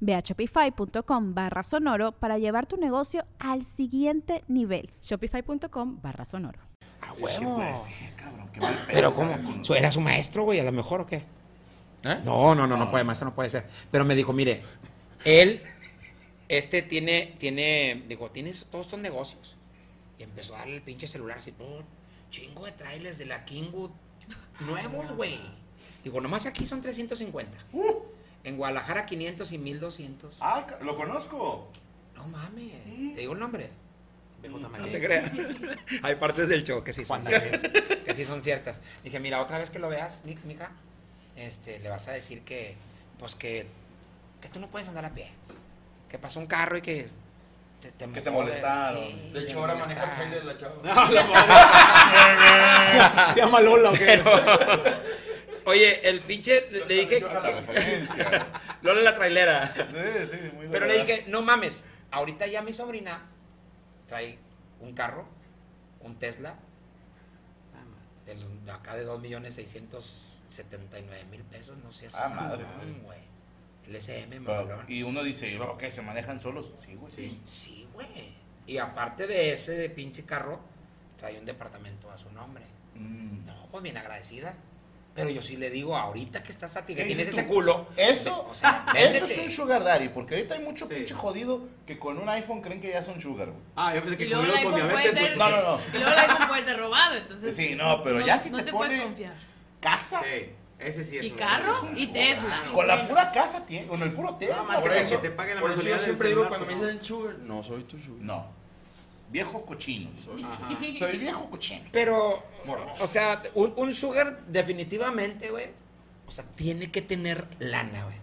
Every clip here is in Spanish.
Ve a shopify.com barra sonoro para llevar tu negocio al siguiente nivel. Shopify.com barra sonoro. A huevo. puede ser, cabrón. qué mal pedo Pero ¿cómo? con ¿Su- ¿Era su maestro, güey? A lo mejor, ¿o qué? ¿Eh? No, no, no, no puede, maestro no puede ser. Pero me dijo, mire, él, este tiene, tiene, digo, tiene todos estos negocios. Y empezó a darle el pinche celular así, pum, chingo de trailers de la Kingwood nuevos, güey. Digo, nomás aquí son 350. En Guadalajara 500 y 1200. Ah, lo conozco. No mames, te digo el nombre. No te creas. Hay partes del show que sí son ciertas. Que sí son ciertas. Dije, mira, otra vez que lo veas, mi- mija, este, le vas a decir que, pues que, que tú no puedes andar a pie. Que pasó un carro y que te, te Que te molestaron. sí, De hecho, ahora maneja molestaron. trailer la chava. No, la. Se llama Lola, ¿o qué? Oye, el pinche, le, le dije, la. Lola la trailera. Sí, sí, muy Pero le dije, no mames, ahorita ya mi sobrina trae un carro, un Tesla, el- acá de 2.679.000 pesos, no sé. Ah, madre, güey. El SM, mamalón. y uno dice, "Oh, ¿qué? ¿Se manejan solos? Sí, güey, sí. Sí, güey. Y aparte de ese de pinche carro, trae un departamento a su nombre. Mm. No, pues bien agradecida. Pero yo sí le digo, ahorita que estás a ti, que ¿Qué tienes ese culo. Eso, o sea, eso es un sugar daddy, porque ahorita hay mucho Sí. pinche jodido que con un iPhone creen que ya son sugar, güey. Ah, yo pensé que luego el con diabetes. ser. No, no, no. Y luego el iPhone puede ser robado, entonces. Sí, no, pero ya si no te te pone- puedes confiar. Casa. Sí, ese sí es Y un- carro ese es un y. Tesla. Con la pura casa tiene, con el puro Tesla. No, más Por que eso, te paguen la por eso yo siempre digo cuando me dicen sugar, no soy tu sugar. No. Viejo cochino. Ajá. Soy viejo cochino. Pero, o sea, un, un sugar definitivamente, güey, o sea, tiene que tener lana, güey.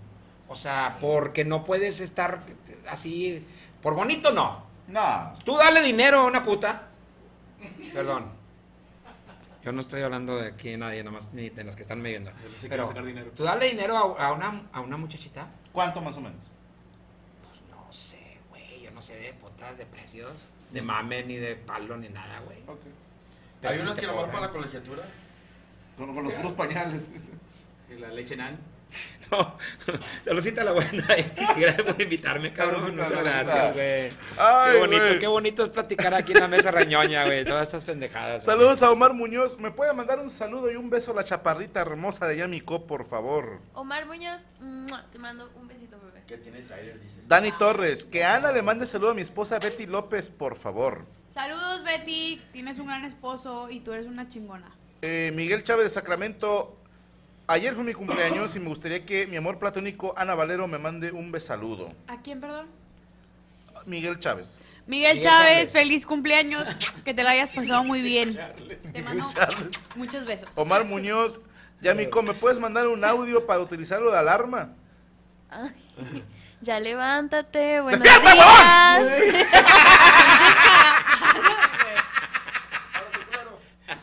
O sea, porque no puedes estar así, por bonito no. No. Tú dale dinero a una puta. Perdón. Yo no estoy hablando de aquí nadie, nomás ni de los que están viendo. Yo sí quiero Pero sacar dinero. tú dale dinero a, a una, a una muchachita. ¿Cuánto más o menos? Pues no sé, güey. Yo no sé de putas, de precios, de mame, ni de palo, ni nada, güey. Ok. Pero Hay sí unas te que nomás para la colegiatura. Con, con los puros pañales. Y la leche nan. No, saludcita a la buena y gracias por invitarme, cabrón. Muchas gracias, güey. Qué bonito, qué bonito es platicar aquí en la mesa rañoña, güey. Todas estas pendejadas. Saludos a Omar Muñoz. ¿Me puede mandar un saludo y un beso a la chaparrita hermosa de Yamico, por favor? Omar Muñoz, te mando un besito, bebé. Que tiene trailer, dice. Dani Torres, que Ana le mande saludo a mi esposa Betty López, por favor. Saludos Betty, tienes un gran esposo y tú eres una chingona. Eh, Miguel Chávez de Sacramento. Ayer fue mi cumpleaños y me gustaría que mi amor platónico Ana Valero me mande un besaludo. ¿A quién, perdón? Miguel Chávez. Miguel, Miguel Chávez, Chávez. feliz cumpleaños, que te la hayas pasado muy bien. Te mando muchos besos. Omar Muñoz. Yamico, ¿me puedes mandar un audio para utilizarlo de alarma? Ay, ya levántate, buenos días.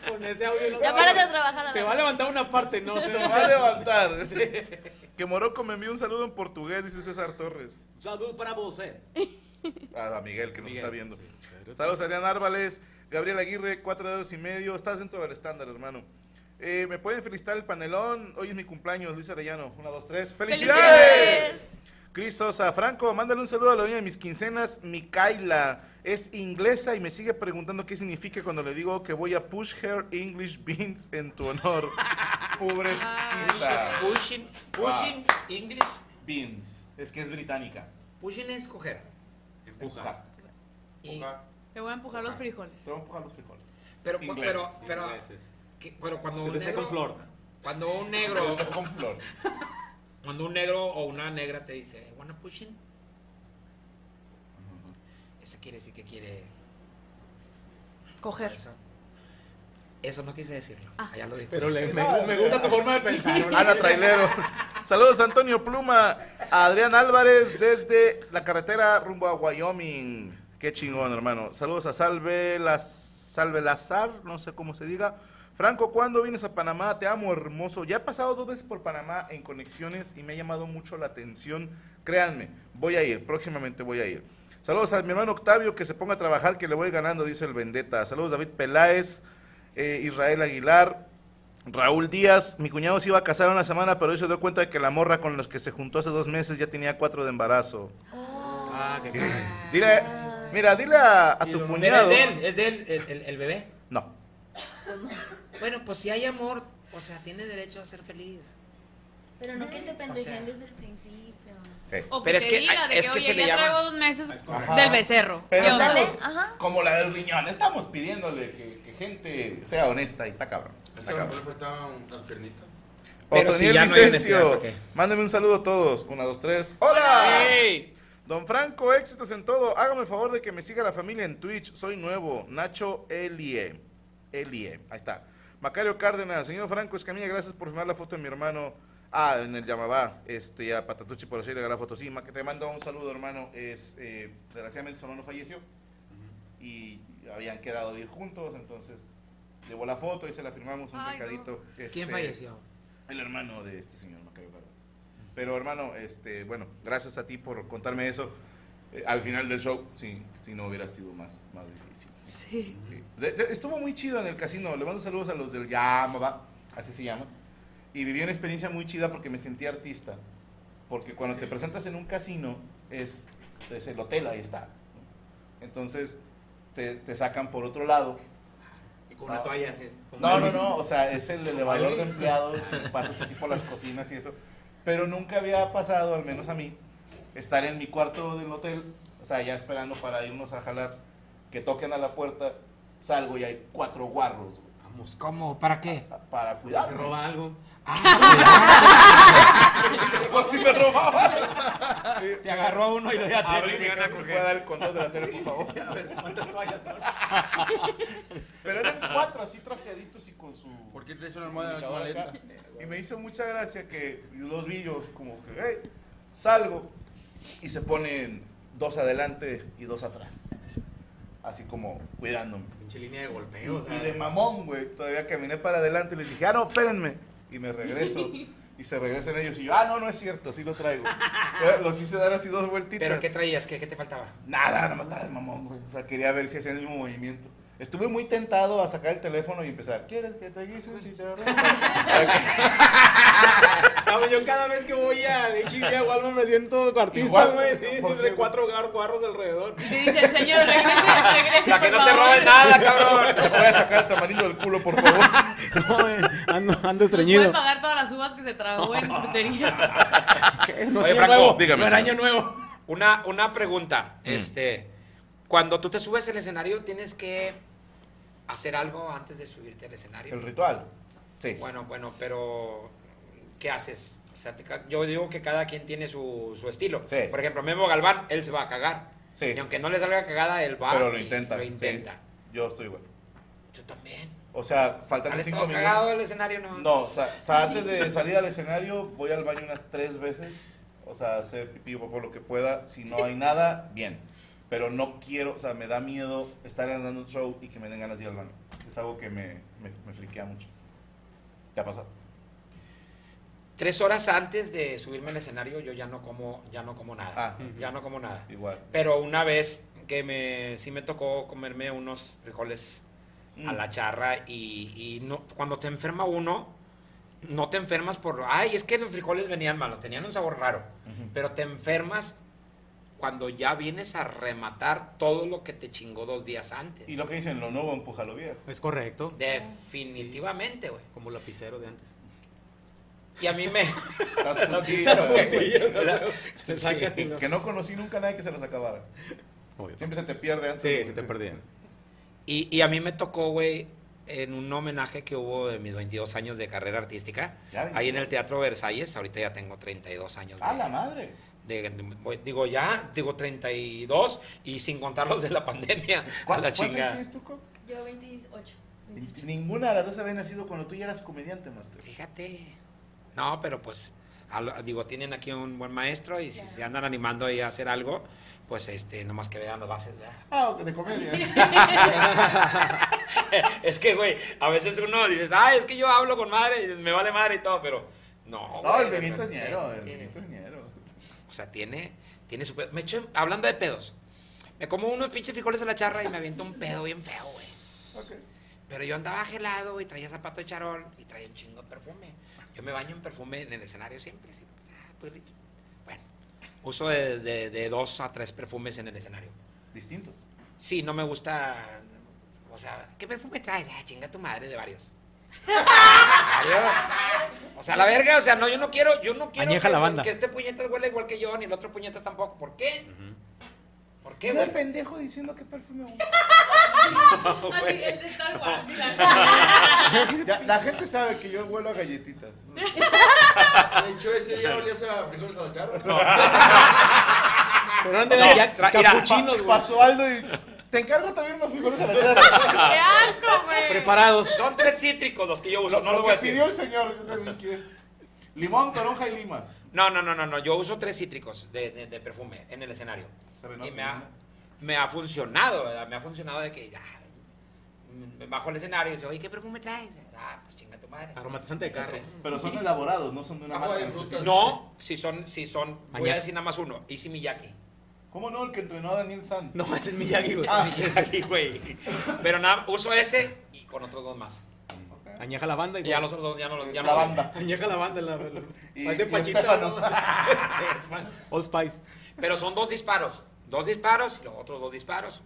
Con ese audio no ya se párate va- a trabajar a Se la va a levantar una parte, no. Se me va a levantar. Que Morocco me envíe un saludo en portugués, dice César Torres. Salud para vos, eh. A Miguel, que nos Miguel, está viendo. sí. Saludos a Adrián Árvales, Gabriel Aguirre, cuatro dedos y medio. Estás dentro del estándar, hermano. Eh, ¿Me pueden felicitar el panelón? Hoy es mi cumpleaños, Luis Arellano. Una, dos, tres. ¡Felicidades! Cris Sosa, Franco, mándale un saludo a la dueña de mis quincenas, Micaela. Es inglesa y me sigue preguntando qué significa cuando le digo que voy a push her English beans en tu honor. Pobrecita. Pushing, pushing, English. Beans. Es que es británica. Pushing es coger. Empuja. Y- Te voy a empujar los frijoles. Te voy a empujar los frijoles. Pero, pero, pero, Ingleses. Que- pero cuando Se un negro, con flor. cuando un negro, con flor. cuando un negro o una negra te dice, wanna pushing, eso quiere decir que quiere Coger. eso. Eso no quise decirlo. Ah. Allá lo dijo. Pero le- me, me gusta tu forma de pensar. Ana Trailero. Saludos Antonio Pluma, a Adrián Álvarez desde la carretera rumbo a Wyoming. Qué chingón, hermano. Saludos a Salve, las, Salve Lazar, no sé cómo se diga. Franco, ¿cuándo vienes a Panamá? Te amo, hermoso. Ya he pasado dos veces por Panamá en conexiones y me ha llamado mucho la atención. Créanme, voy a ir, próximamente voy a ir. Saludos a mi hermano Octavio, que se ponga a trabajar, que le voy ganando, dice el Vendetta. Saludos David Peláez, eh, Israel Aguilar, Raúl Díaz, mi cuñado se iba a casar una semana, pero hoy se dio cuenta de que la morra con los que se juntó hace dos meses ya tenía cuatro de embarazo. Ah, qué. Dile, mira, dile a, tu cuñado. es de él, es de él el, el- el bebé. No, Bueno, pues si hay amor, o sea, tiene derecho a ser feliz. Pero no que te pendejen desde el principio. sí. O Pero que es te que- diga de es que, que oye, se le ya llama- traigo dos meses Ajá. del becerro. Pero estamos, ajá. como la del riñón, estamos pidiéndole que, que gente sea honesta y está cabrón. Está este cabrón. le faltaban las piernitas. Otoniel si no Vicencio, ¿por qué? mándeme un saludo a todos. Una, dos, tres. ¡Hola! ¡Ey! Don Franco, éxitos en todo. Hágame el favor de que me siga la familia en Twitch. Soy nuevo. Nacho Elie. Elie. Ahí está. Macario Cárdenas. Señor Franco Escamilla, gracias por firmar la foto de mi hermano. Ah, en el Yamabá. Este, a Patatucci por hacerle la foto. Sí, Ma, que te mando un saludo, hermano. Es, eh, desgraciadamente su hermano falleció. Y habían quedado de ir juntos. Entonces, llevó la foto y se la firmamos un Ay, no. recadito. ¿Quién Este, falleció? el hermano de este señor Macario Cárdenas. Pero hermano, este, bueno, gracias a ti por contarme eso. Eh, al final del show, sí, si no hubiera sido más, más difícil. Sí. Sí. De- de- estuvo muy chido en el casino. Le mando saludos a los del Yamaba, así se llama. Y viví una experiencia muy chida porque me sentí artista. Porque cuando te presentas en un casino, es, es el hotel, ahí está. Entonces, te, te sacan por otro lado Y con una No. toalla así. no, no, no, o sea, es el elevador de empleados, y pasas así por las cocinas y eso. Pero nunca había pasado, al menos a mí, estar en mi cuarto del hotel, o sea, ya esperando para irnos a jalar, que toquen a la puerta, salgo y hay cuatro guarros güey, Vamos. ¿Cómo? ¿Para qué? para Se cuidarme. roba algo. Por si me robaban. Sí. Te agarró uno y lo ya te Abre mi gana, ¿se dar el control de la tele, por favor? A ver, ¿cuántas toallas son? Pero eran cuatro así trajeaditos y con su... ¿Por qué traes una almohada en la maleta? Y me hizo mucha gracia que los vi yo como que, hey, salgo y se ponen dos adelante y dos atrás. Así como cuidándome. Pinche línea de Y, golpeo. o sea. y de mamón, güey. Todavía caminé para adelante y les dije, ah, no, espérenme. Y me regreso. Y se regresan ellos y yo, ah, no, no es cierto, sí lo traigo. Los hice dar así dos vueltitas. ¿Pero qué traías? ¿Qué, qué te faltaba? Nada, nada más estaba de mamón, güey. O sea, quería ver si hacían el mismo movimiento. Estuve muy tentado a sacar el teléfono y empezar, ¿quieres que te guise un chicharrón? Cabrón, yo cada vez que voy al HB a Walmart me siento artista, güey. ¿no? Sí, ¿Por siempre qué? cuatro guarros alrededor. Te dicen, señor, regrese, regrese, Para que no te roben nada, cabrón. ¿Se puede sacar el tamarindo del culo, por favor? No, ando, estreñido. pagar todas las uvas que se tragó en. ¿Qué? No Oye, Franco, nuevo. dígame, No era año nuevo. Una, una pregunta. Este, cuando tú te subes al escenario, tienes que hacer algo antes de subirte al escenario. El ritual. Sí. Bueno, bueno, pero ¿qué haces? O sea, te yo digo que cada quien tiene su, su estilo. Sí. Por ejemplo, Memo Galván, él se va a cagar. Sí. Y aunque no le salga cagada, él va Pero lo intenta. Lo sí. intenta. Yo estoy igual. Tú también. O sea, faltan ¿Sales cinco todo minutos. cagado del escenario? No. No, o sea, sa- antes de salir al escenario voy al baño unas tres veces. O sea, hacer pipí o por lo que pueda. Si no hay nada, bien. Pero no quiero, o sea, me da miedo estar dando un show y que me den ganas de ir al baño. Es algo que me, me, me friquea mucho. ¿Te ha pasado? Tres horas antes de subirme al escenario, yo ya no como, ya no como nada. Ah. Ya no como nada. Igual. Pero una vez que me, sí me tocó comerme unos frijoles a Mm. la charra y, y no, cuando te enferma uno, no te enfermas por, ay, es que los frijoles venían malos, tenían un sabor raro, Ujú. pero te enfermas cuando ya vienes a rematar todo lo que te chingó dos días antes. Y lo que dicen, lo nuevo empuja lo viejo. Es correcto. Definitivamente, güey. Como lapicero de antes. Y a mí me... Que no conocí nunca a nadie que se las acabara. Obvio. Siempre se te pierde antes. Sí, de- se te perdían. Y, y a mí me tocó, güey, en un homenaje que hubo de mis 22 años de carrera artística, Ya, ahí en 22. el Teatro Versalles, ahorita ya tengo 32 años. ¡A de- la madre! De- de- digo ya, digo 32 y sin contar los de la pandemia. A ¿Cuál- la ¿Cuántos años chingada. tienes tú, Coco? Yo 28. 28. Ninguna de las dos había nacido cuando tú ya eras comediante, maestro. Fíjate. No, pero pues, digo, tienen aquí un buen maestro y si se andan animando ahí a hacer algo, pues este, nomás que vean las bases, ¿verdad? Ah, de comedia. es que, güey, a veces uno dice, ah, es que yo hablo con madre, y me vale madre y todo, pero no. No, güey, el Benito es ñero, el Benito es ñero. O sea, tiene, tiene su pedo. Me echo, hablando de pedos, me como unos pinches frijoles a la charra y me aviento un pedo bien feo, güey. Ok. Pero yo andaba gelado y traía zapato de charol y traía un chingo de perfume. Yo me baño en perfume en el escenario siempre. siempre. Ah, pues, bueno, uso de, de- de dos a tres perfumes en el escenario. Distintos. Sí, no me gusta. O sea, ¿qué perfume traes? Ah, chinga tu madre de varios. Varios. O sea, la verga, o sea, no, yo no quiero, yo no quiero Añeja que, lavanda. que este puñetas huele igual que yo, ni el otro puñetas tampoco. ¿Por qué? ¿Por qué, Mira güey? el pendejo diciendo que perfume usa. Así, el de Star Wars. y la- Ya, la gente sabe que yo huelo a galletitas. De hecho, ese día olías a frijoles a la charra. Pero No, ya tra- mira, capuchinos, güey. Pasó Aldo y te encargo también unos frijoles a la charra. ¡Qué asco, güey! Preparados. Son tres cítricos los que yo uso, Lo, no lo lo voy a decir. pidió el señor, yo también quiero. Limón, toronja y lima. No, no, no, no, no. Yo uso tres cítricos de, de- de perfume en el escenario. Sabe, ¿no? Y me ha, me ha funcionado, ¿verdad? Me ha funcionado de que ya me bajo al escenario y dice, oye, ¿qué perfume traes? Ah, pues chinga tu madre. Aromatizante de carro. Pero son elaborados, no son de una Agua marca. No, si son, si son, voy a decir nada más uno, Easy. ¿Cómo no? El que entrenó a Daniel San. No, ese es Miyagi, güey. Ah. Miyagi, güey. Pero nada, uso ese y con otros dos más. Ok. Añeja la banda y Y ya los otros dos ya no los ya no La los- banda. Añeja la banda. La, la- Y- y Pachita. ¿no? Old Spice. Pero son dos disparos. Dos disparos y los otros dos disparos.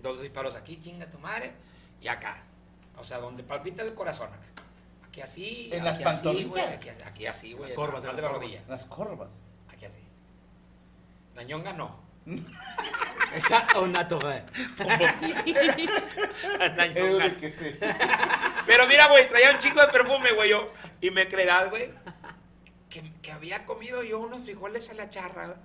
Dos disparos aquí, chinga tu madre. Y acá. O sea, donde palpita el corazón acá. Aquí así. En las aquí así, güey, pantorrillas. Aquí, aquí así, güey. Las corvas, de las la rodilla. Las corvas. La ñonga no. Esa o una torre. La ñonga que sé. Pero mira, güey, traía un chico de perfume, güey, yo. Y me creerás, güey, que, que había comido yo unos frijoles a la charra, güey.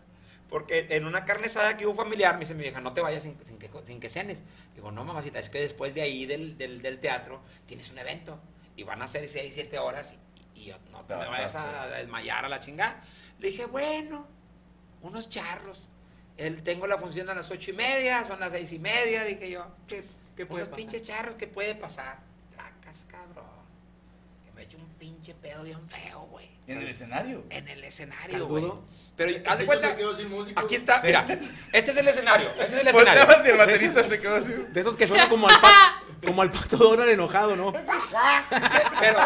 Porque en una carne asada que hubo familiar, me dice mi vieja, no te vayas sin, sin que, sin que cenes. Digo, no, mamacita, es que después de ahí del, del, del teatro tienes un evento. Y van a ser 6, 7 horas y, y yo, no te me vayas a desmayar a la chingada. Le dije, bueno, unos charros. Él, tengo la función a las ocho y media, son las seis y media, dije yo. ¿Qué, qué puede Unos pasar? pinches charros, ¿qué puede pasar? Tracas, cabrón. Que me eche un pinche pedo bien feo, güey. En el escenario. En el escenario, güey. Pero haz de Se cuenta, quedó sin músico. aquí está, Sí. mira, este es el escenario, este es el escenario. Y el baterista se quedó así. De esos que suenan como al pato, como al pato Donald enojado, ¿no? Pero, pero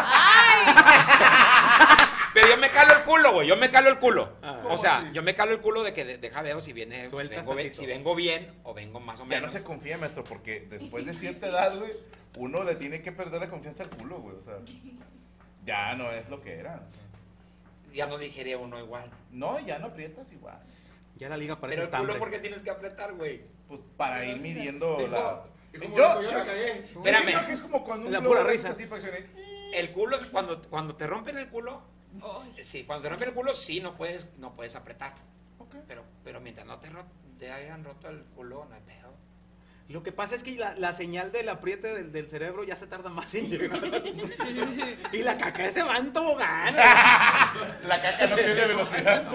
yo me calo el culo, güey, yo me calo el culo. Ah. O sea, yo me calo el culo de que de- deja veo si viene, si vengo, bien, si vengo bien o vengo más o Ya no menos. se confía, maestro, porque después de cierta edad, güey, uno le tiene que perder la confianza al culo, güey. O sea, ya no es lo que era. Ya no digería uno igual. No, ya no aprietas igual. Ya la liga parece Pero el culo. ¿por qué tienes que apretar, güey? Pues para ir midiendo Dijo- la. dijo, yo, yo Espérame. es como cuando un La pura risa. así para que se- El culo, es cuando, cuando te rompen el culo, sí, cuando te rompen el culo, sí, no puedes, no puedes apretar. Pero, pero mientras no te, hayan roto el culo, no hay pedo. Lo que pasa es que la, la señal del apriete del, del cerebro ya se tarda más en llegar. y la caca se va en tobogán. La caca no pierde velocidad.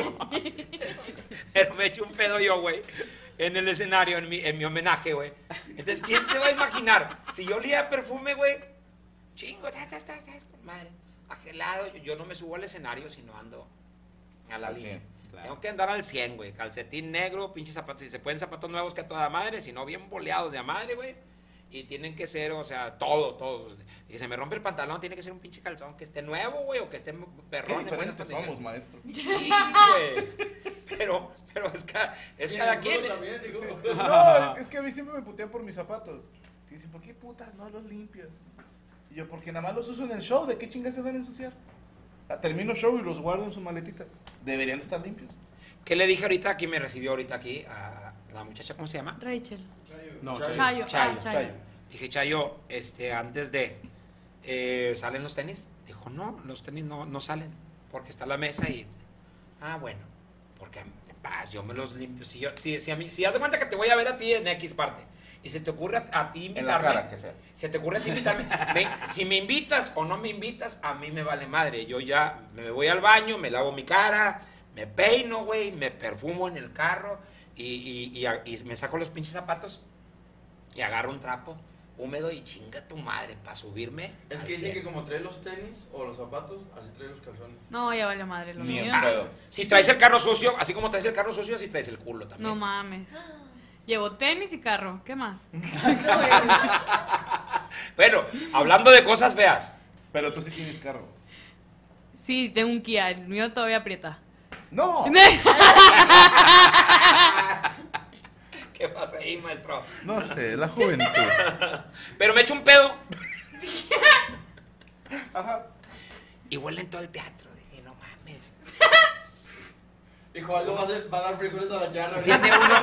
Pero me echo un pedo yo, güey, en el escenario, en mi, en mi homenaje, güey. Entonces, ¿quién se va a imaginar? Si yo olía perfume, güey, chingo, ta, ta, ta, ta, con madre. Agelado, yo, yo no me subo al escenario, sino ando a la Al línea. 100, claro. Tengo que andar al 100, güey. Calcetín negro, pinches zapatos. Si se pueden zapatos nuevos que a toda madre, si no bien boleados de a madre, güey. Y tienen que ser, o sea, todo, todo. Y se me rompe el pantalón, tiene que ser un pinche calzón que esté nuevo, güey, o que esté perrón. diferentes somos, maestro. Sí, güey. Pero, pero es, ca- es cada quien. también, digo. No, es, es que a mí siempre me putean por mis zapatos. Y dicen, ¿por qué putas no los limpias? Y yo, porque nada más los uso en el show. ¿De qué chingas se van a ensuciar? Ah, Termino show y los guardo en su maletita. Deberían de estar limpios. ¿Qué le dije ahorita? Aquí me recibió ahorita aquí a la muchacha, ¿cómo se llama? Rachel. No, Chayo. Chayo. Chayo. Ah, Chayo. Dije, Chayo, este, antes de. eh, ¿Salen los tenis? Dijo, no, los tenis no, no salen. Porque está la mesa y. Ah, bueno. Porque paz, yo me los limpio. Si, yo, si, si, a mí, si haz de cuenta que te voy a ver a ti en X parte. Y se te ocurre a, a ti En la invitarme. cara, que sea. Se te ocurre a ti invitarme. me- si me invitas o no me invitas, a mí me vale madre. Yo ya me voy al baño, me lavo mi cara, me peino, güey, me perfumo en el carro y, y- y y me saco los pinches zapatos y agarro un trapo húmedo y chinga tu madre para subirme. Es que dicen cielo. que como trae los tenis o los zapatos, así trae los calzones. No, ya vale madre. Lo mío. pedo. Si traes el carro sucio, así como traes el carro sucio, así traes el culo también. No mames. Llevo tenis y carro. ¿Qué más? Bueno, hablando de cosas feas. Pero tú sí tienes carro. Sí, tengo un Kia. El mío todavía aprieta. ¡No! ¿Qué pasa ahí, maestro? No sé, la juventud. Pero me echo un pedo Ajá. y huele en todo el teatro. Dijo, algo va a, hacer- va a dar frijoles a la charra. Tiene uno,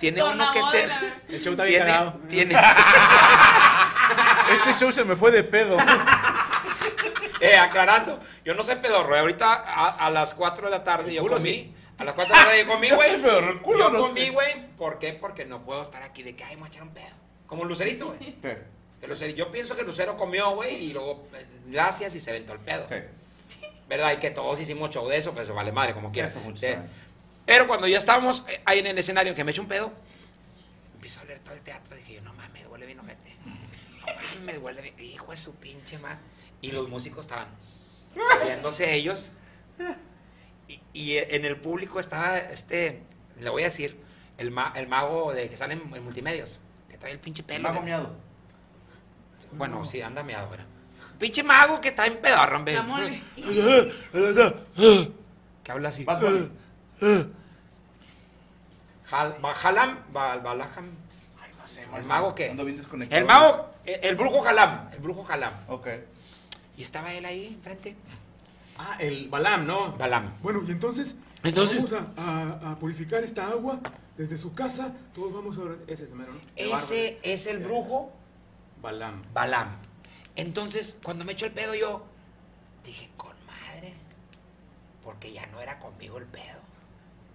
tiene Don uno que ser. El show está bien Tiene, cagado. tiene, Este show se me fue de pedo. eh, aclarando, yo no sé pedorro. Ahorita a, a las 4 de la tarde yo culo comí. sí. A las 4 de la tarde yo comí, güey. El culo Yo no comí, güey. ¿Por qué? Porque no puedo estar aquí de que, ay, me voy a echar un pedo. Como un lucerito, güey. Sí, yo pienso que Lucero comió, güey, y luego, eh, gracias, y se aventó el pedo. sí. ¿Verdad? Y que todos hicimos show de eso, pues vale madre, como quieras. Pero cuando ya estábamos eh, ahí en el escenario que me echo un pedo, empiezo a leer todo el teatro. Dije yo, no mames, huele bien ojete. No mames, huele bien. Hijo de su pinche madre. Y los músicos estaban riéndose ellos. Y, y en el público estaba este, le voy a decir, el, ma- el mago de que sale en, en multimedios, que trae el pinche pelo. Mago de- miado. Bueno, sí, anda miado, bueno. Pinche mago que está en pedorro, hombre. Que habla así. Bajalam, Bal- Balaham. Ay, no sé, ¿El mago qué? Ando bien desconectado. El mago, el, el brujo Jalam, el brujo Jalam. Ok. Y estaba él ahí enfrente. Ah, el Balam, ¿no? Balam. Bueno, y entonces, Entonces- vamos a, a- a purificar esta agua desde su casa. Todos vamos a orar. Ese es el mero, ¿no? Ese es el brujo Balam. Balam. Entonces, cuando me echó el pedo yo, dije, con madre. Porque ya no era conmigo el pedo.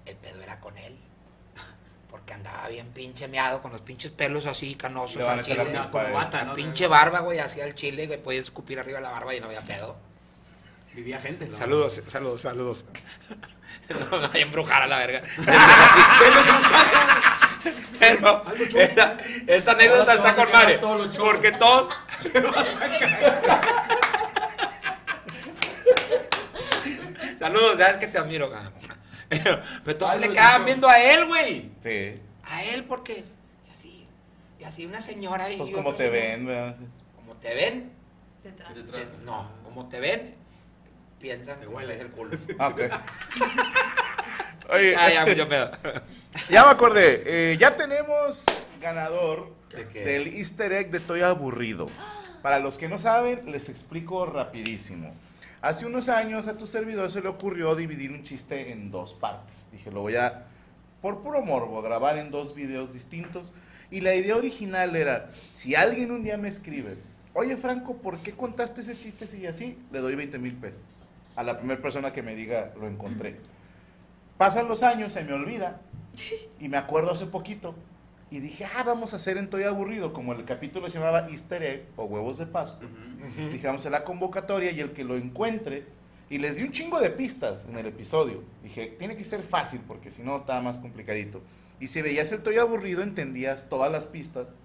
El pedo era con él. Porque andaba bien pinche meado, con los pinches pelos así canosos. Le al la culpa bata, ¿no? pinche barba, güey, hacía el chile, güey, podía escupir arriba la barba y no había pedo. Vivía gente. ¿no? Saludos, saludos, saludos. no a embrujar a la verga. Pero esta, esta anécdota está a con madre. todos los chorros. Porque todos. Saludos, sabes que te admiro, cabrón. Pero todos Ay, le quedaban viendo a él, güey. Sí. A él, porque. Y así. Y así una señora y Pues como te ven, ¿verdad? Como te ven, te- no, como te ven, piensan que huele el culo. Ah, ok. Oye, Ah, ya, mucho pedo. Ya me acordé. eh, ya tenemos ganador del easter egg de Estoy aburrido. Para los que no saben, les explico rapidísimo. Hace unos años a tu servidor se le ocurrió dividir un chiste en dos partes. Dije, lo voy a, por puro morbo, grabar en dos videos distintos. Y la idea original era, si alguien un día me escribe, oye Franco, ¿por qué contaste ese chiste así y así? Le doy 20 mil pesos. A la primera persona que me diga, lo encontré. Pasan los años, se me olvida. Y me acuerdo hace poquito. Y dije, ah, vamos a hacer en Estoy Aburrido, como el capítulo se llamaba Easter Egg o Huevos de Pascua. Dije, vamos a la convocatoria y el que lo encuentre. Y les di un chingo de pistas en el episodio. Dije, tiene que ser fácil porque si no estaba más complicadito. Y si veías el Estoy Aburrido, entendías todas las pistas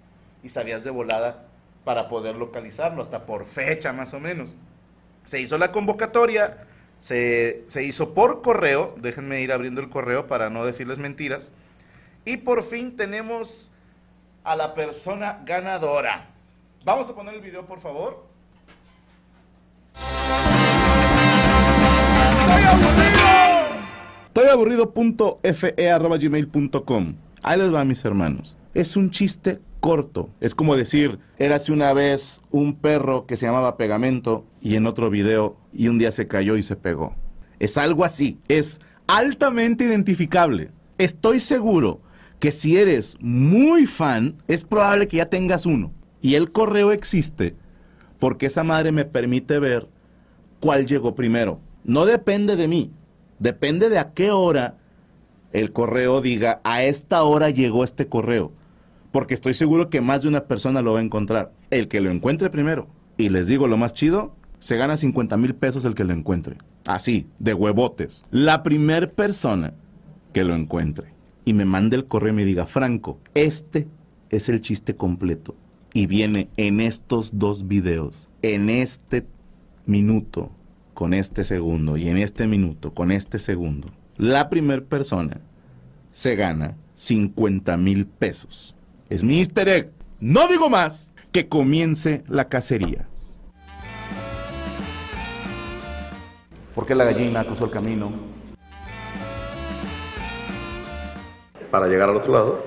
y sabías de volada para poder localizarlo, hasta por fecha más o menos. Se hizo la convocatoria, se, se hizo por correo, déjenme ir abriendo el correo para no decirles mentiras. Y por fin tenemos a la persona ganadora. Vamos a poner el video, por favor. Estoyaburrido.fe.gmail.com Ahí les va, mis hermanos. Es un chiste Es como decir, érase una vez un perro que se llamaba Pegamento y en otro video y un día se cayó y se pegó. Es algo así. Es altamente identificable. Estoy seguro que si eres muy fan, es probable que ya tengas uno. Y el correo existe porque esa madre me permite ver cuál llegó primero. No depende de mí, depende de a qué hora el correo diga, a esta hora llegó este correo. Porque estoy seguro que más de una persona lo va a encontrar. El que lo encuentre primero. Y les digo lo más chido, se gana 50 mil pesos el que lo encuentre. Así, de huevotes. La primer persona que lo encuentre y me mande el correo y me diga, Franco, este es el chiste completo. Y viene en estos dos videos, en este minuto, con este segundo, y en este minuto, con este segundo. La primer persona se gana 50 mil pesos. Es mi easter egg. No digo más. Que comience la cacería. ¿Por qué la gallina cruzó el camino? Para llegar al otro lado.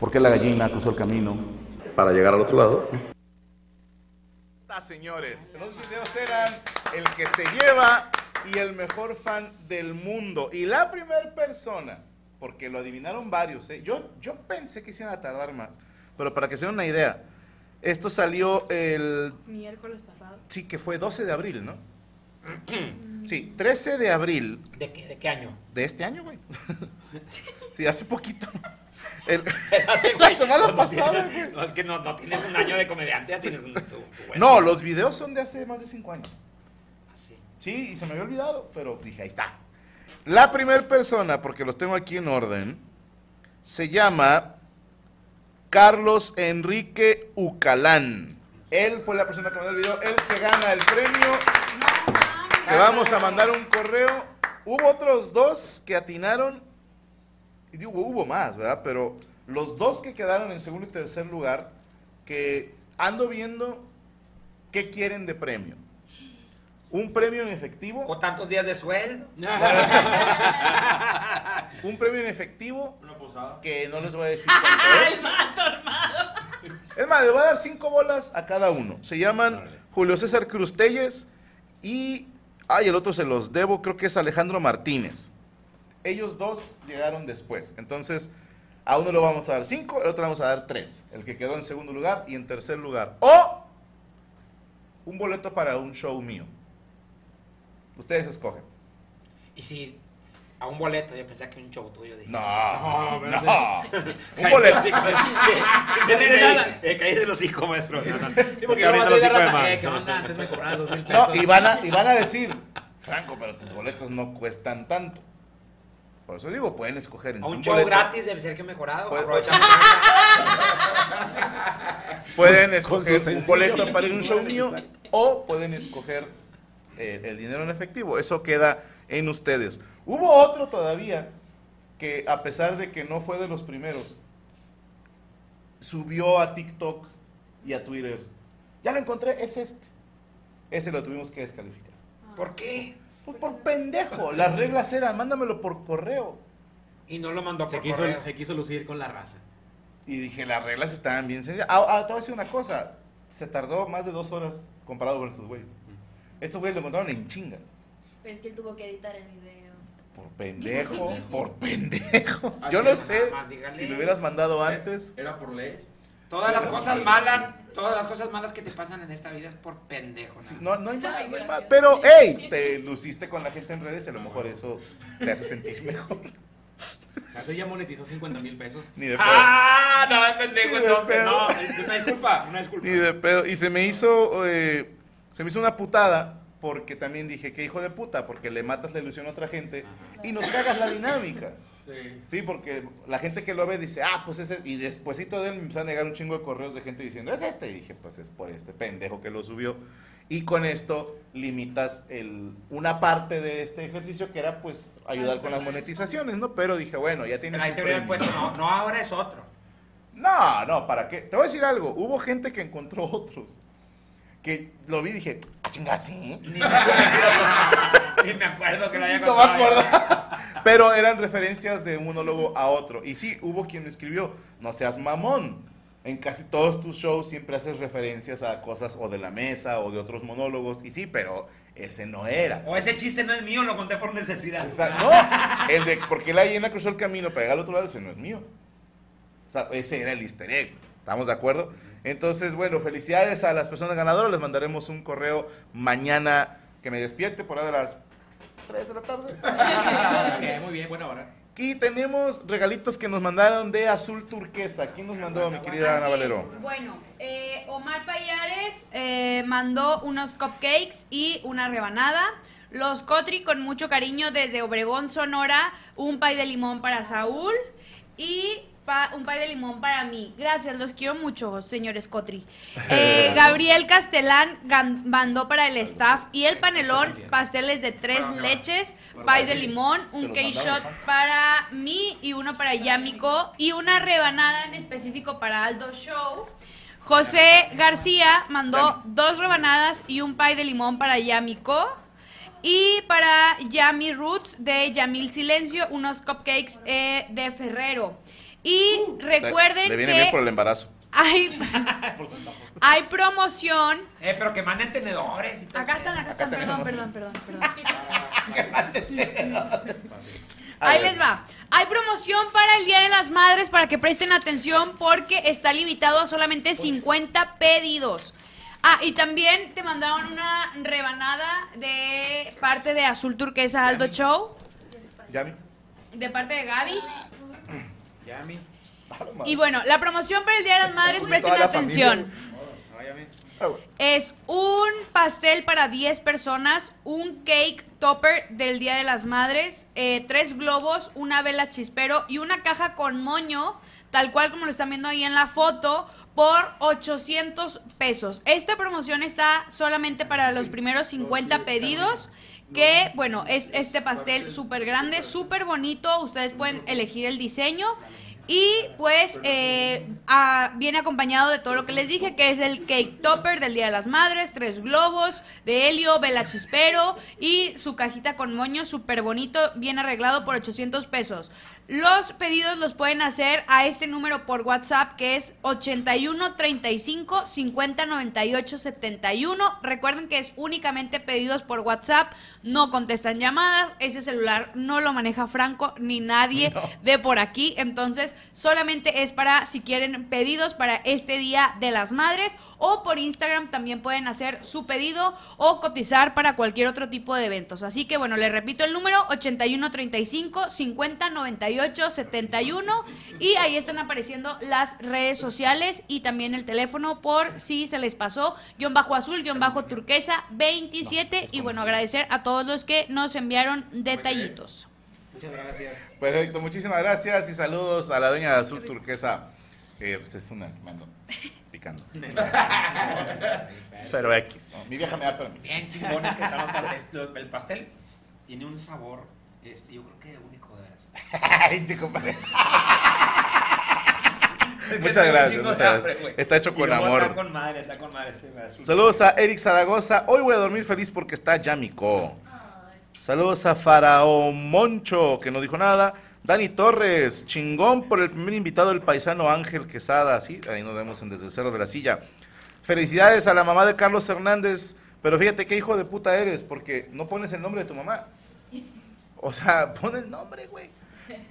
¿Por qué la gallina cruzó el camino? Para llegar al otro lado. Está, señores. Los videos eran el que se lleva y el mejor fan del mundo. Y la primera persona, porque lo adivinaron varios, ¿eh? yo, yo pensé que se iban a tardar más. Pero para que se den una idea, esto salió el Miércoles pasado. Sí, que fue 12 de abril, ¿no? Sí, 13 de abril ¿De qué, ¿De qué año? de este año, güey. Sí, hace poquito. El- Espérate, la semana No, no pasada, tienes- güey. No, es que no, no tienes un año de comediante, ya tienes un... tu- tu No, los videos son de hace más de 5 años. Así. Sí, y se me había olvidado, pero dije, ahí está. La primera persona, porque los tengo aquí en orden, se llama Carlos Enrique Ucalán. Él fue la persona que mandó el video. Él se gana el premio. Te vamos a mandar un correo. Hubo otros dos que atinaron. Y digo, hubo más, ¿verdad? Pero los dos que quedaron en segundo y tercer lugar, que ando viendo qué quieren de premio. Un premio en efectivo. ¿Con tantos días de sueldo? Un premio en efectivo Una posada. que no les voy a decir cuánto es. Es más, les voy a dar cinco bolas a cada uno. Se llaman Julio César Cruz Telles y... Ay, el otro se los debo, creo que es Alejandro Martínez. Ellos dos llegaron después. Entonces, a uno le vamos a dar cinco, al otro le vamos a dar tres. El que quedó en segundo lugar y en tercer lugar. O un boleto para un show mío. Ustedes escogen. Y si a un boleto, yo pensé que un show tuyo. Dije, No, No, no. Un boleto. Eh, caí de los hijos, maestro. Sí, porque ahorita los de hijos de más. eh, ¿qué onda? Antes me dos mil pesos. No, y van, a, y van a decir, Franco, pero tus boletos no cuestan tanto. Por eso digo, pueden escoger entre un un show boleto. gratis debe ser que mejorado. Puede- Pueden escoger un boleto para ir a un show mío o pueden escoger eh, el dinero en efectivo. Eso queda en ustedes. Hubo otro todavía que a pesar de que no fue de los primeros, subió a TikTok y a Twitter. Ya lo encontré, es este. Ese lo tuvimos que descalificar. ¿Por qué? Pues por pendejo. Las reglas eran, mándamelo por correo. Y no lo mandó Se por quiso, correo. se quiso lucir con la raza. Y dije, las reglas estaban bien sencillas. Ah, ah, te voy a decir una cosa. Se tardó más de dos horas comparado con estos güeyes. Estos güeyes lo encontraron en chinga. Pero es que él tuvo que editar el video. Por pendejo, por pendejo. Así Yo no es, sé más si lo hubieras mandado antes. Era por ley. Todas las cosas malas, todas las cosas malas que te pasan en esta vida es por pendejo. Sí, ¿no? no, hay más, no hay más. Pero, hey, te luciste con la gente en redes y a lo mejor eso te hace sentir mejor. Ya monetizó 50 mil pesos. Ni de pedo. Ah, no, pendejo Ni entonces. No, una disculpa, una disculpa. Ni de pedo. Y se me hizo, eh, se me hizo una putada porque también dije, qué hijo de puta, porque le matas la ilusión a otra gente y nos cagas la dinámica. Sí. Sí, porque la gente que lo ve dice, ah, pues ese, y despuésito de él me empezó a negar un chingo de correos de gente diciendo, es este, y dije, pues es por este pendejo que lo subió. Y con esto limitas el, una parte de este ejercicio que era pues ayudar con las monetizaciones, ¿no? Pero dije, bueno, ya tienes Ahí te hubieras puesto, no, no, ahora es otro. No, no, ¿para qué? Te voy a decir algo, hubo gente que encontró otros. Que lo vi y dije, ah, chinga, sí. Ni me acuerdo, ni me acuerdo que lo haya No me contado. acuerdo. Pero eran referencias de un monólogo a otro. Y sí, hubo quien me escribió, no seas mamón. en casi todos tus shows siempre haces referencias a cosas o de la mesa o de otros monólogos. Y sí, pero ese no era. O ese chiste no es mío, lo conté por necesidad. O sea, no, el de porque la hiena cruzó el camino para llegar al otro lado, ese no es mío. O sea, ese era el easter egg. ¿Estamos de acuerdo? Entonces, bueno, felicidades a las personas ganadoras. Les mandaremos un correo mañana que me despierte por ahí de las 3 de la tarde. Ok, muy bien, buena hora. Aquí tenemos regalitos que nos mandaron de azul turquesa. ¿Quién nos mandó, mi querida Ana Así es. Valero? Bueno, eh, Omar Payares eh, mandó unos cupcakes y una rebanada. Los Cotri con mucho cariño desde Obregón, Sonora. Un pay de limón para Saúl y pa- un pay de limón para mí. Gracias, los quiero mucho, señores Cotri. Eh, Gabriel Castelán mandó para el staff y el panelón pasteles de tres leches, pay de limón, un cake shot para mí y uno para Yamiko y una rebanada en específico para Aldo Show. José García mandó dos rebanadas y un pie de limón para Yamiko. Y para Yami Roots de Yamil Silencio, unos cupcakes eh, de Ferrero. Y recuerden Le viene bien que por el embarazo. hay, hay promoción. Eh, pero que manden tenedores y todo. Acá están, acá están, perdón, tenemos. perdón, perdón, perdón. Ahí les va. Hay promoción para el Día de las Madres para que presten atención porque está limitado a solamente 50 pedidos. Ah, y también te mandaron una rebanada de parte de Azul Turquesa Aldo Show, ¿Yami? de parte de Gaby. Yami. Y bueno, la promoción para el Día de las Madres, presten la atención. Ah. Es un pastel para 10 personas, un cake topper del Día de las Madres, eh, tres globos, una vela chispero y una caja con moño, tal cual como lo están viendo ahí en la foto, por 800 pesos. Esta promoción está solamente para los primeros 50 pedidos. Que bueno, es este pastel súper grande, súper bonito. Ustedes pueden elegir el diseño. Y pues eh, ah, viene acompañado de todo lo que les dije, que es el cake topper del Día de las Madres, tres globos de helio, vela chispero y su cajita con moño súper bonito, bien arreglado por 800 pesos. Los pedidos los pueden hacer a este número por WhatsApp que es 81 35 50 98 71. Recuerden que es únicamente pedidos por WhatsApp, no contestan llamadas, ese celular no lo maneja Franco ni nadie de por aquí, entonces solamente es para si quieren pedidos para este Día de las Madres o por Instagram también pueden hacer su pedido o cotizar para cualquier otro tipo de eventos. Así que bueno, les repito el número 8135 50 98 71 y ahí están apareciendo las redes sociales y también el teléfono por si se les pasó, guion bajo azul, guion bajo turquesa 27 y bueno, agradecer a todos los que nos enviaron detallitos. Muchas gracias. Perfecto, muchísimas gracias y saludos a la dueña de azul turquesa. Eh, pues es una mando picando. Pero X. ¿no? Mi vieja me da permiso. Bien chingones que estaban para esto. El pastel tiene un sabor, este, yo creo que único de veras. Ay, chico, padre. Es que Muchas gracias, muchas hambre, gracias. Está hecho con amor. Está con madre, está con madre este. Saludos a Eric Zaragoza. Hoy voy a dormir feliz porque está Yamiko. Saludos a Faraón Moncho, que no dijo nada. Dani Torres, chingón por el primer invitado, el paisano Ángel Quesada. Sí, ahí nos vemos en Desde el Cerro de la Silla. Felicidades a la mamá de Carlos Hernández. Pero fíjate qué hijo de puta eres, porque no pones el nombre de tu mamá. O sea, pon el nombre, güey.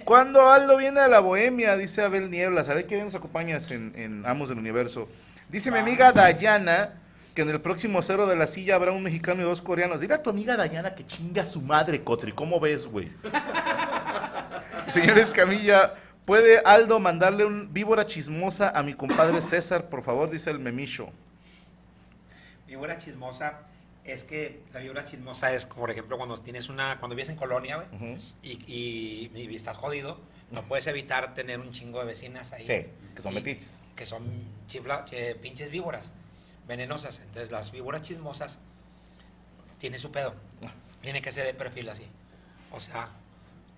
Cuando Aldo viene a la bohemia, dice Abel Niebla, ¿sabes qué nos acompañas en, en Amos del Universo? Dice mi amiga Dayana que en el próximo cero de la silla habrá un mexicano y dos coreanos. Dile a tu amiga Dayana que chinga a su madre, Cotri. ¿Cómo ves, güey? Señores Camilla, ¿puede Aldo mandarle un víbora chismosa a mi compadre César, por favor? Dice el memicho. Víbora chismosa es que la víbora chismosa es, por ejemplo, cuando tienes una, cuando vives en colonia, güey, y, y, y estás jodido, no puedes evitar tener un chingo de vecinas ahí. Sí, que son metiches. Que son chifla, che- pinches víboras venenosas. Entonces, las víboras chismosas tienen su pedo. Tiene que ser de perfil así. O sea,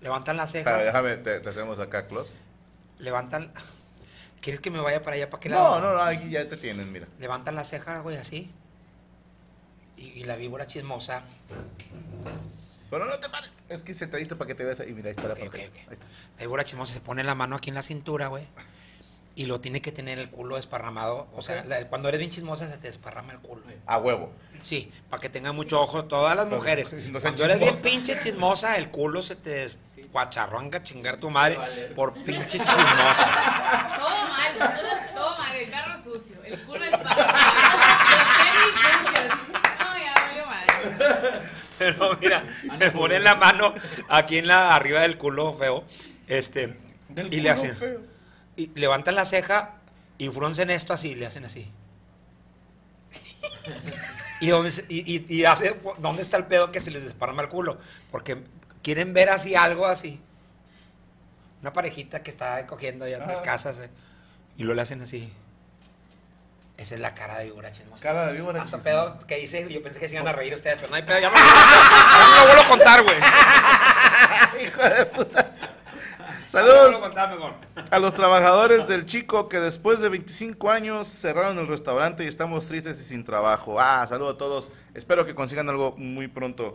levantan las cejas. Déjame, te, te hacemos acá, close. Levantan. ¿Quieres que me vaya para allá? ¿Para qué No, lado? no, no, aquí ya te tienen, mira. Levantan las cejas, güey, así. Y, y la víbora chismosa. Pero no te pares. Es que sentadito para que te veas ahí. Mira, ahí está la Ok, ok, pantalla. ok. Ahí está. La víbora chismosa se pone la mano aquí en la cintura, güey. y lo tiene que tener el culo desparramado. O sea, la- cuando eres bien chismosa se te desparrama el culo. A huevo. Sí, para que tengan mucho ojo todas las mujeres. No Cuando eres bien pinche chismosa, el culo se te desguacharronga a chingar tu madre por pinche chismosa. Todo mal, todo, todo mal. El carro sucio, el culo del padre, los tenis sucios. No, ya valió madre. Pero mira, me ponen la mano aquí en la arriba del culo feo. Este, Del y le hacen. feo. Y levantan la ceja y fruncen esto así, le hacen así. Y, dónde, y, y- y hace, ¿dónde está el pedo que se les desparrama el culo? Porque quieren ver así algo así. Una parejita que está cogiendo allá en las casas eh, y lo le hacen así. Esa es la cara de víbora chismosa. Cara de víbora chismosa. pedo que hice, yo pensé que se iban a reír ustedes, pero no hay pedo, ya me ya me lo vuelvo a contar, güey. Hijo de puta. Ya Saludos a contar mejor. a los trabajadores del Chico que después de 25 años cerraron el restaurante y estamos tristes y sin trabajo. Ah, saludos a todos. Espero que consigan algo muy pronto.